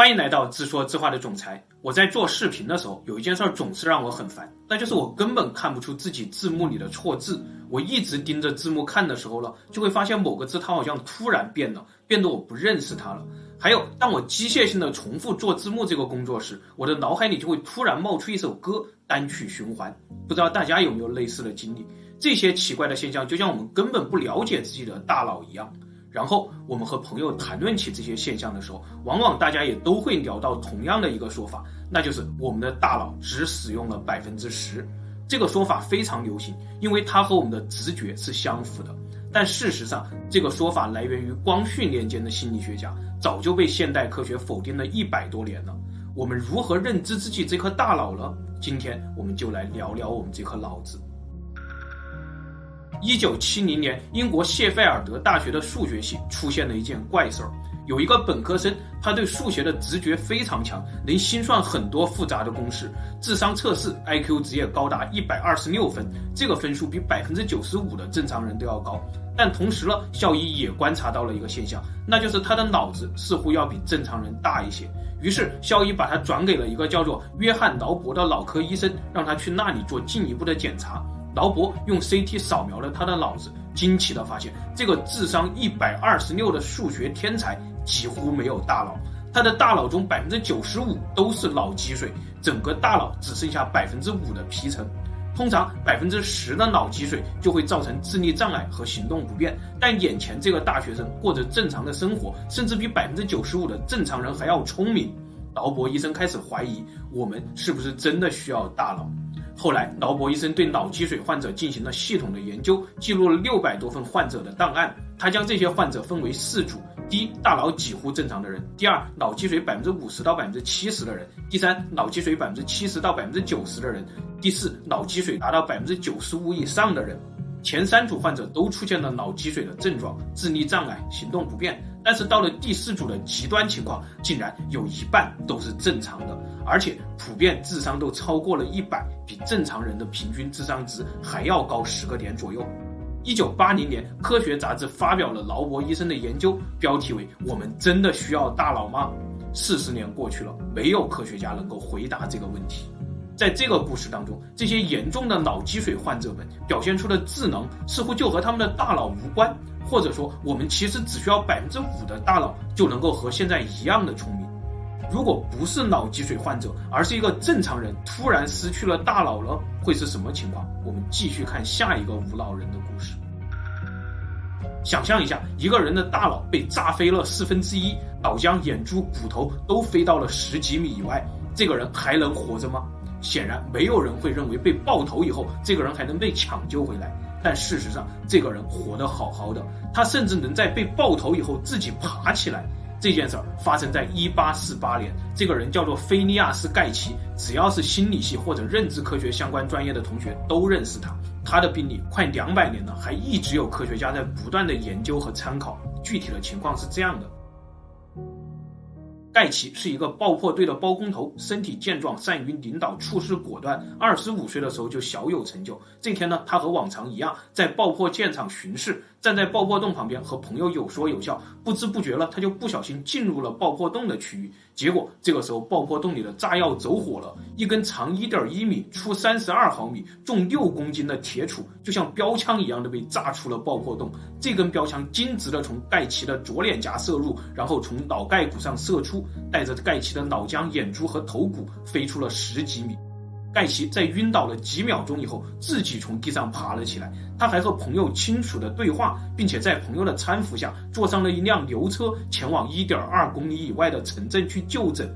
欢迎来到自说自话的总裁。我在做视频的时候，有一件事总是让我很烦，那就是我根本看不出自己字幕里的错字。我一直盯着字幕看的时候呢，就会发现某个字它好像突然变了，变得我不认识它了。还有，当我机械性的重复做字幕这个工作时，我的脑海里就会突然冒出一首歌，单曲循环。不知道大家有没有类似的经历？这些奇怪的现象，就像我们根本不了解自己的大脑一样。然后我们和朋友谈论起这些现象的时候，往往大家也都会聊到同样的一个说法，那就是我们的大脑只使用了百分之十。这个说法非常流行，因为它和我们的直觉是相符的。但事实上，这个说法来源于光绪年间的心理学家，早就被现代科学否定了一百多年了。我们如何认知自己这颗大脑呢？今天我们就来聊聊我们这颗脑子。一九七零年，英国谢菲尔德大学的数学系出现了一件怪事儿。有一个本科生，他对数学的直觉非常强，能心算很多复杂的公式。智商测试 IQ 值也高达一百二十六分，这个分数比百分之九十五的正常人都要高。但同时呢，校医也观察到了一个现象，那就是他的脑子似乎要比正常人大一些。于是校医把他转给了一个叫做约翰劳勃的脑科医生，让他去那里做进一步的检查。劳勃用 CT 扫描了他的脑子，惊奇地发现，这个智商一百二十六的数学天才几乎没有大脑，他的大脑中百分之九十五都是脑积水，整个大脑只剩下百分之五的皮层。通常百分之十的脑积水就会造成智力障碍和行动不便，但眼前这个大学生过着正常的生活，甚至比百分之九十五的正常人还要聪明。劳勃医生开始怀疑，我们是不是真的需要大脑？后来，劳勃医生对脑积水患者进行了系统的研究，记录了六百多份患者的档案。他将这些患者分为四组：第一，大脑几乎正常的人；第二，脑积水百分之五十到百分之七十的人；第三，脑积水百分之七十到百分之九十的人；第四，脑积水达到百分之九十五以上的人。前三组患者都出现了脑积水的症状，智力障碍、行动不便。但是到了第四组的极端情况，竟然有一半都是正常的，而且普遍智商都超过了一百，比正常人的平均智商值还要高十个点左右。一九八零年，科学杂志发表了劳勃医生的研究，标题为“我们真的需要大脑吗？”四十年过去了，没有科学家能够回答这个问题。在这个故事当中，这些严重的脑积水患者们表现出的智能似乎就和他们的大脑无关，或者说，我们其实只需要百分之五的大脑就能够和现在一样的聪明。如果不是脑积水患者，而是一个正常人突然失去了大脑了，会是什么情况？我们继续看下一个无脑人的故事。想象一下，一个人的大脑被炸飞了四分之一，脑浆、眼珠、骨头都飞到了十几米以外，这个人还能活着吗？显然，没有人会认为被爆头以后，这个人还能被抢救回来。但事实上，这个人活得好好的，他甚至能在被爆头以后自己爬起来。这件事儿发生在1848年，这个人叫做菲尼亚斯·盖奇。只要是心理系或者认知科学相关专业的同学都认识他。他的病例快两百年了，还一直有科学家在不断的研究和参考。具体的情况是这样的。盖奇是一个爆破队的包工头，身体健壮，善于领导，处事果断。二十五岁的时候就小有成就。这天呢，他和往常一样在爆破现场巡视，站在爆破洞旁边和朋友有说有笑。不知不觉了，他就不小心进入了爆破洞的区域。结果这个时候，爆破洞里的炸药走火了，一根长一点一米、粗三十二毫米、重六公斤的铁杵，就像标枪一样的被炸出了爆破洞。这根标枪径直的从盖奇的左脸颊射入，然后从脑盖骨上射出，带着盖奇的脑浆、眼珠和头骨飞出了十几米。盖奇在晕倒了几秒钟以后，自己从地上爬了起来。他还和朋友清楚的对话，并且在朋友的搀扶下，坐上了一辆牛车，前往一点二公里以外的城镇去就诊。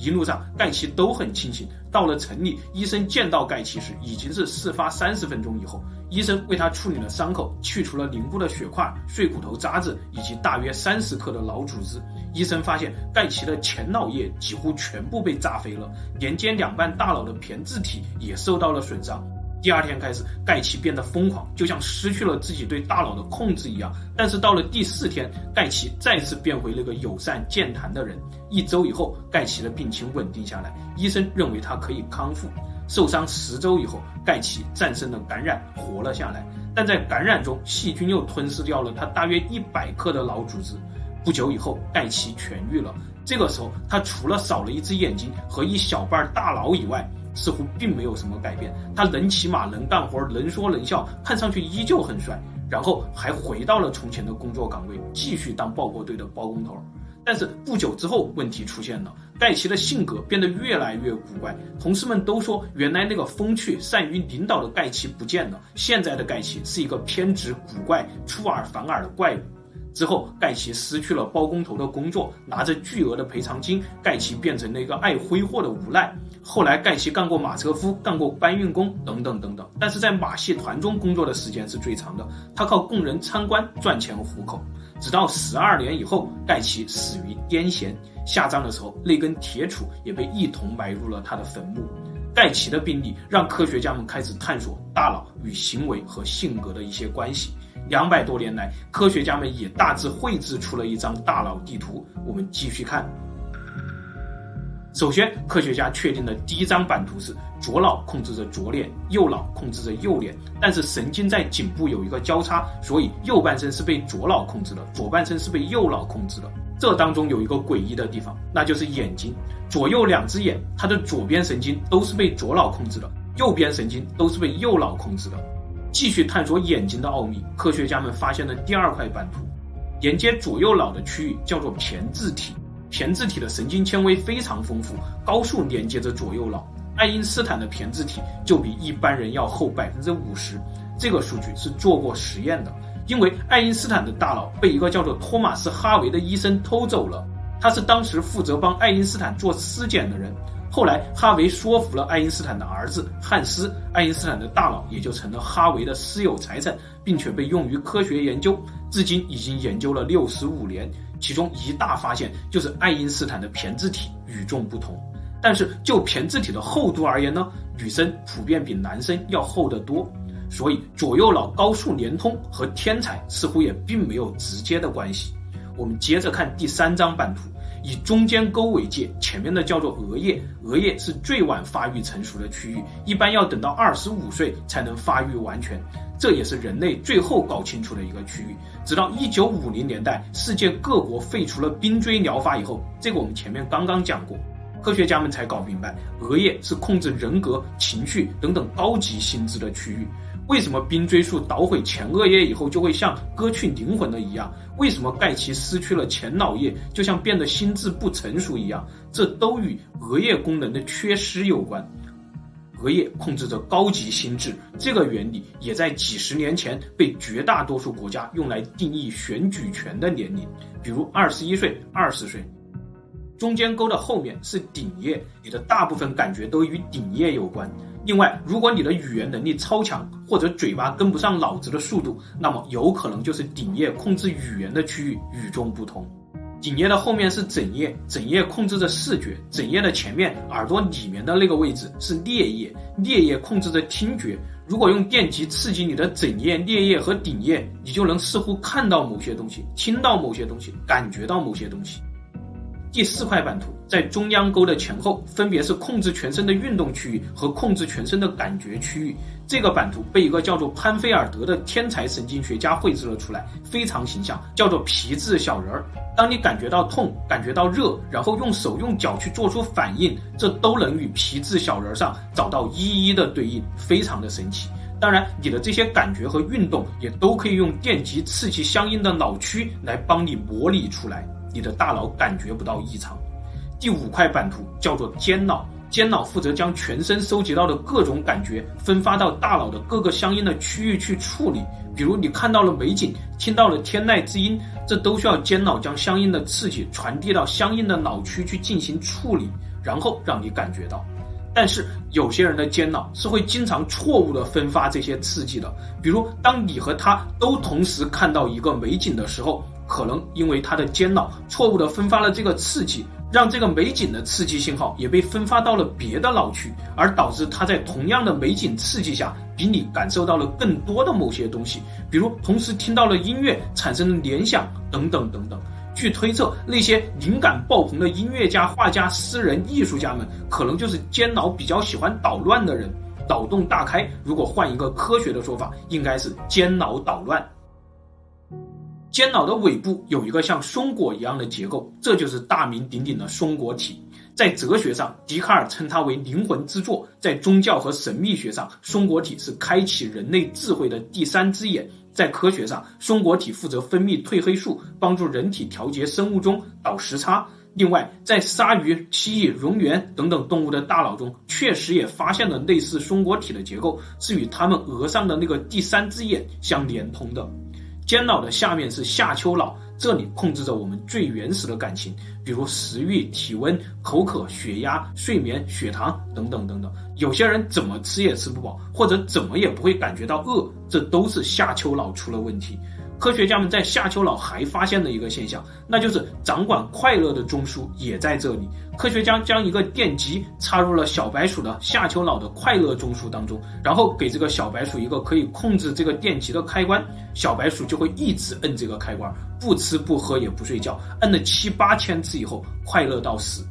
一路上，盖奇都很清醒。到了城里，医生见到盖奇时，已经是事发三十分钟以后。医生为他处理了伤口，去除了凝固的血块、碎骨头渣子以及大约三十克的脑组织。医生发现，盖奇的前脑叶几乎全部被炸飞了，连接两半大脑的胼胝体也受到了损伤。第二天开始，盖奇变得疯狂，就像失去了自己对大脑的控制一样。但是到了第四天，盖奇再次变回那个友善健谈的人。一周以后，盖奇的病情稳定下来，医生认为他可以康复。受伤十周以后，盖奇战胜了感染，活了下来。但在感染中，细菌又吞噬掉了他大约一百克的脑组织。不久以后，盖奇痊愈了，这个时候，他除了少了一只眼睛和一小半大脑以外，似乎并没有什么改变。他能骑马，能干活，能说能笑，看上去依旧很帅。然后还回到了从前的工作岗位，继续当爆破队的包工头。但是不久之后，问题出现了，盖奇的性格变得越来越古怪。同事们都说，原来那个风趣、善于领导的盖奇不见了，现在的盖奇是一个偏执、古怪、出尔反尔的怪物。之后，盖奇失去了包工头的工作，拿着巨额的赔偿金，盖奇变成了一个爱挥霍的无赖。后来，盖奇干过马车夫，干过搬运工，等等等等。但是在马戏团中工作的时间是最长的，他靠供人参观赚钱糊口。直到十二年以后，盖奇死于癫痫，下葬的时候，那根铁杵也被一同埋入了他的坟墓。盖奇的病例让科学家们开始探索大脑与行为和性格的一些关系。两百多年来，科学家们也大致绘制出了一张大脑地图。我们继续看。首先，科学家确定的第一张版图是左脑控制着左脸，右脑控制着右脸，但是神经在颈部有一个交叉，所以右半身是被左脑控制的，左半身是被右脑控制的。这当中有一个诡异的地方，那就是眼睛，左右两只眼，它的左边神经都是被左脑控制的，右边神经都是被右脑控制的。继续探索眼睛的奥秘，科学家们发现了第二块版图，连接左右脑的区域叫做胼胝体，胼胝体的神经纤维非常丰富，高速连接着左右脑。爱因斯坦的胼胝体就比一般人要厚百分之五十，这个数据是做过实验的。因为爱因斯坦的大脑被一个叫做托马斯·哈维的医生偷走了，他是当时负责帮爱因斯坦做尸检的人。后来，哈维说服了爱因斯坦的儿子汉斯，爱因斯坦的大脑也就成了哈维的私有财产，并且被用于科学研究。至今已经研究了六十五年，其中一大发现就是爱因斯坦的胼胝体与众不同。但是就胼胝体的厚度而言呢，女生普遍比男生要厚得多。所以左右脑高速连通和天才似乎也并没有直接的关系。我们接着看第三张版图。以中间沟为界，前面的叫做额叶，额叶是最晚发育成熟的区域，一般要等到二十五岁才能发育完全，这也是人类最后搞清楚的一个区域。直到一九五零年代，世界各国废除了冰锥疗法以后，这个我们前面刚刚讲过，科学家们才搞明白，额叶是控制人格、情绪等等高级心智的区域。为什么冰锥术捣毁前额叶以后就会像割去灵魂的一样？为什么盖奇失去了前脑叶就像变得心智不成熟一样？这都与额叶功能的缺失有关。额叶控制着高级心智，这个原理也在几十年前被绝大多数国家用来定义选举权的年龄，比如二十一岁、二十岁。中间沟的后面是顶叶，你的大部分感觉都与顶叶有关。另外，如果你的语言能力超强，或者嘴巴跟不上脑子的速度，那么有可能就是顶叶控制语言的区域与众不同。顶叶的后面是枕叶，枕叶控制着视觉，枕叶的前面耳朵里面的那个位置是颞叶，颞叶控制着听觉。如果用电极刺激你的枕叶、颞叶和顶叶，你就能似乎看到某些东西，听到某些东西，感觉到某些东西。第四块版图在中央沟的前后，分别是控制全身的运动区域和控制全身的感觉区域。这个版图被一个叫做潘菲尔德的天才神经学家绘制了出来，非常形象，叫做皮质小人儿。当你感觉到痛、感觉到热，然后用手用脚去做出反应，这都能与皮质小人上找到一一的对应，非常的神奇。当然，你的这些感觉和运动也都可以用电极刺激相应的脑区来帮你模拟出来。你的大脑感觉不到异常。第五块版图叫做间脑，间脑负责将全身收集到的各种感觉分发到大脑的各个相应的区域去处理。比如你看到了美景，听到了天籁之音，这都需要间脑将相应的刺激传递到相应的脑区去进行处理，然后让你感觉到。但是有些人的间脑是会经常错误的分发这些刺激的，比如当你和他都同时看到一个美景的时候。可能因为他的间脑错误地分发了这个刺激，让这个美景的刺激信号也被分发到了别的脑区，而导致他在同样的美景刺激下，比你感受到了更多的某些东西，比如同时听到了音乐，产生了联想等等等等。据推测，那些灵感爆棚的音乐家、画家、诗人、艺术家们，可能就是间脑比较喜欢捣乱的人，脑洞大开。如果换一个科学的说法，应该是间脑捣乱。间脑的尾部有一个像松果一样的结构，这就是大名鼎鼎的松果体。在哲学上，笛卡尔称它为灵魂之作；在宗教和神秘学上，松果体是开启人类智慧的第三只眼；在科学上，松果体负责分泌褪黑素，帮助人体调节生物钟、倒时差。另外，在鲨鱼、蜥蜴、蝾螈等等动物的大脑中，确实也发现了类似松果体的结构，是与它们额上的那个第三只眼相连通的。间脑的下面是下丘脑，这里控制着我们最原始的感情，比如食欲、体温、口渴、血压、睡眠、血糖等等等等。有些人怎么吃也吃不饱，或者怎么也不会感觉到饿，这都是下丘脑出了问题。科学家们在下丘脑还发现了一个现象，那就是掌管快乐的中枢也在这里。科学家将一个电极插入了小白鼠的下丘脑的快乐中枢当中，然后给这个小白鼠一个可以控制这个电极的开关，小白鼠就会一直摁这个开关，不吃不喝也不睡觉，摁了七八千次以后，快乐到死。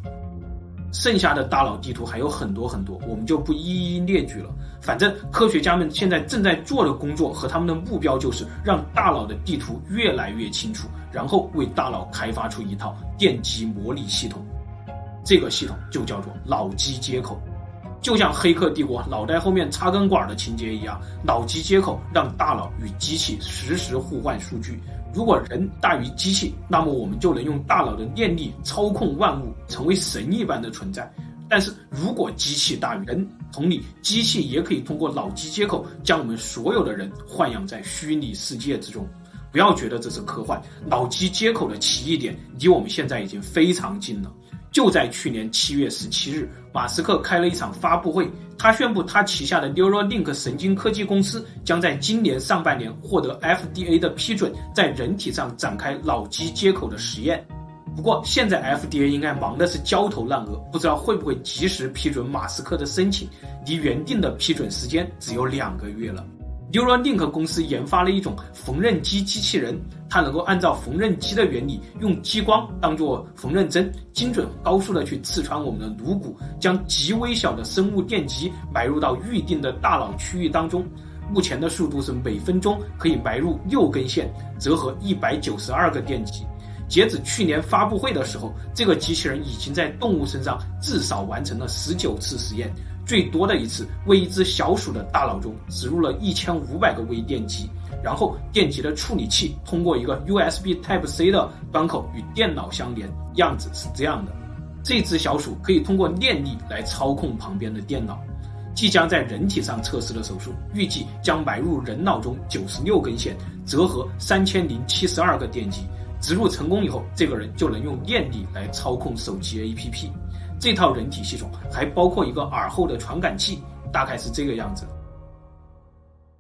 剩下的大脑地图还有很多很多，我们就不一一列举了。反正科学家们现在正在做的工作和他们的目标就是让大脑的地图越来越清楚，然后为大脑开发出一套电极模拟系统。这个系统就叫做脑机接口，就像《黑客帝国》脑袋后面插根管的情节一样，脑机接口让大脑与机器实时互换数据。如果人大于机器，那么我们就能用大脑的念力操控万物，成为神一般的存在。但是如果机器大于人，同理，机器也可以通过脑机接口将我们所有的人豢养在虚拟世界之中。不要觉得这是科幻，脑机接口的奇异点离我们现在已经非常近了。就在去年七月十七日，马斯克开了一场发布会，他宣布他旗下的 Neuralink 神经科技公司将在今年上半年获得 FDA 的批准，在人体上展开脑机接口的实验。不过，现在 FDA 应该忙的是焦头烂额，不知道会不会及时批准马斯克的申请，离原定的批准时间只有两个月了。Neuralink 公司研发了一种缝纫机机器人，它能够按照缝纫机的原理，用激光当做缝纫针，精准高速的去刺穿我们的颅骨，将极微小的生物电极埋入到预定的大脑区域当中。目前的速度是每分钟可以埋入六根线，折合一百九十二个电极。截止去年发布会的时候，这个机器人已经在动物身上至少完成了十九次实验。最多的一次为一只小鼠的大脑中植入了一千五百个微电极，然后电极的处理器通过一个 USB Type C 的端口与电脑相连，样子是这样的。这只小鼠可以通过念力来操控旁边的电脑。即将在人体上测试的手术，预计将埋入人脑中九十六根线，折合三千零七十二个电极。植入成功以后，这个人就能用念力来操控手机 APP。这套人体系统还包括一个耳后的传感器，大概是这个样子。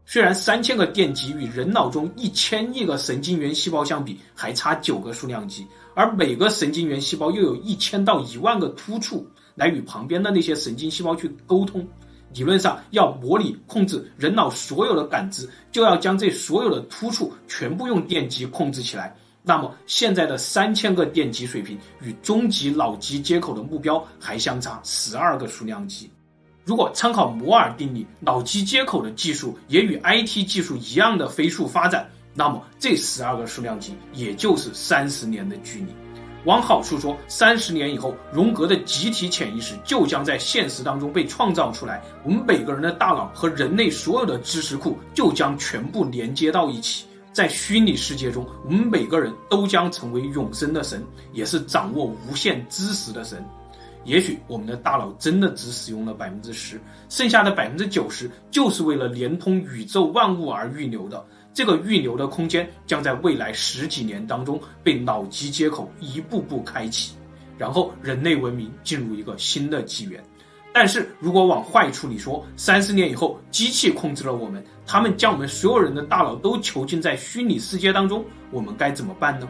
虽然三千个电极与人脑中一千亿个神经元细胞相比还差九个数量级，而每个神经元细胞又有一千到一万个突触来与旁边的那些神经细胞去沟通。理论上，要模拟控制人脑所有的感知，就要将这所有的突触全部用电极控制起来。那么，现在的三千个电极水平与终极脑机接口的目标还相差十二个数量级。如果参考摩尔定律，脑机接口的技术也与 IT 技术一样的飞速发展，那么这十二个数量级也就是三十年的距离。往好处说，三十年以后，荣格的集体潜意识就将在现实当中被创造出来，我们每个人的大脑和人类所有的知识库就将全部连接到一起。在虚拟世界中，我们每个人都将成为永生的神，也是掌握无限知识的神。也许我们的大脑真的只使用了百分之十，剩下的百分之九十就是为了连通宇宙万物而预留的。这个预留的空间将在未来十几年当中被脑机接口一步步开启，然后人类文明进入一个新的纪元。但是如果往坏处里说，三十年以后，机器控制了我们，他们将我们所有人的大脑都囚禁在虚拟世界当中，我们该怎么办呢？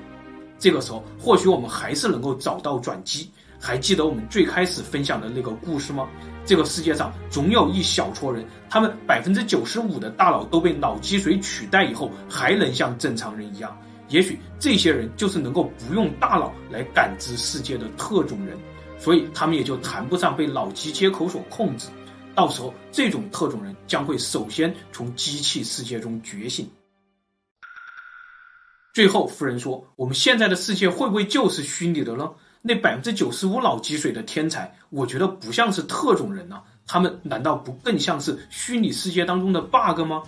这个时候，或许我们还是能够找到转机。还记得我们最开始分享的那个故事吗？这个世界上总有一小撮人，他们百分之九十五的大脑都被脑积水取代以后，还能像正常人一样。也许这些人就是能够不用大脑来感知世界的特种人。所以他们也就谈不上被脑机接口所控制，到时候这种特种人将会首先从机器世界中觉醒。最后，夫人说：“我们现在的世界会不会就是虚拟的呢？那百分之九十五脑积水的天才，我觉得不像是特种人呢、啊，他们难道不更像是虚拟世界当中的 bug 吗？”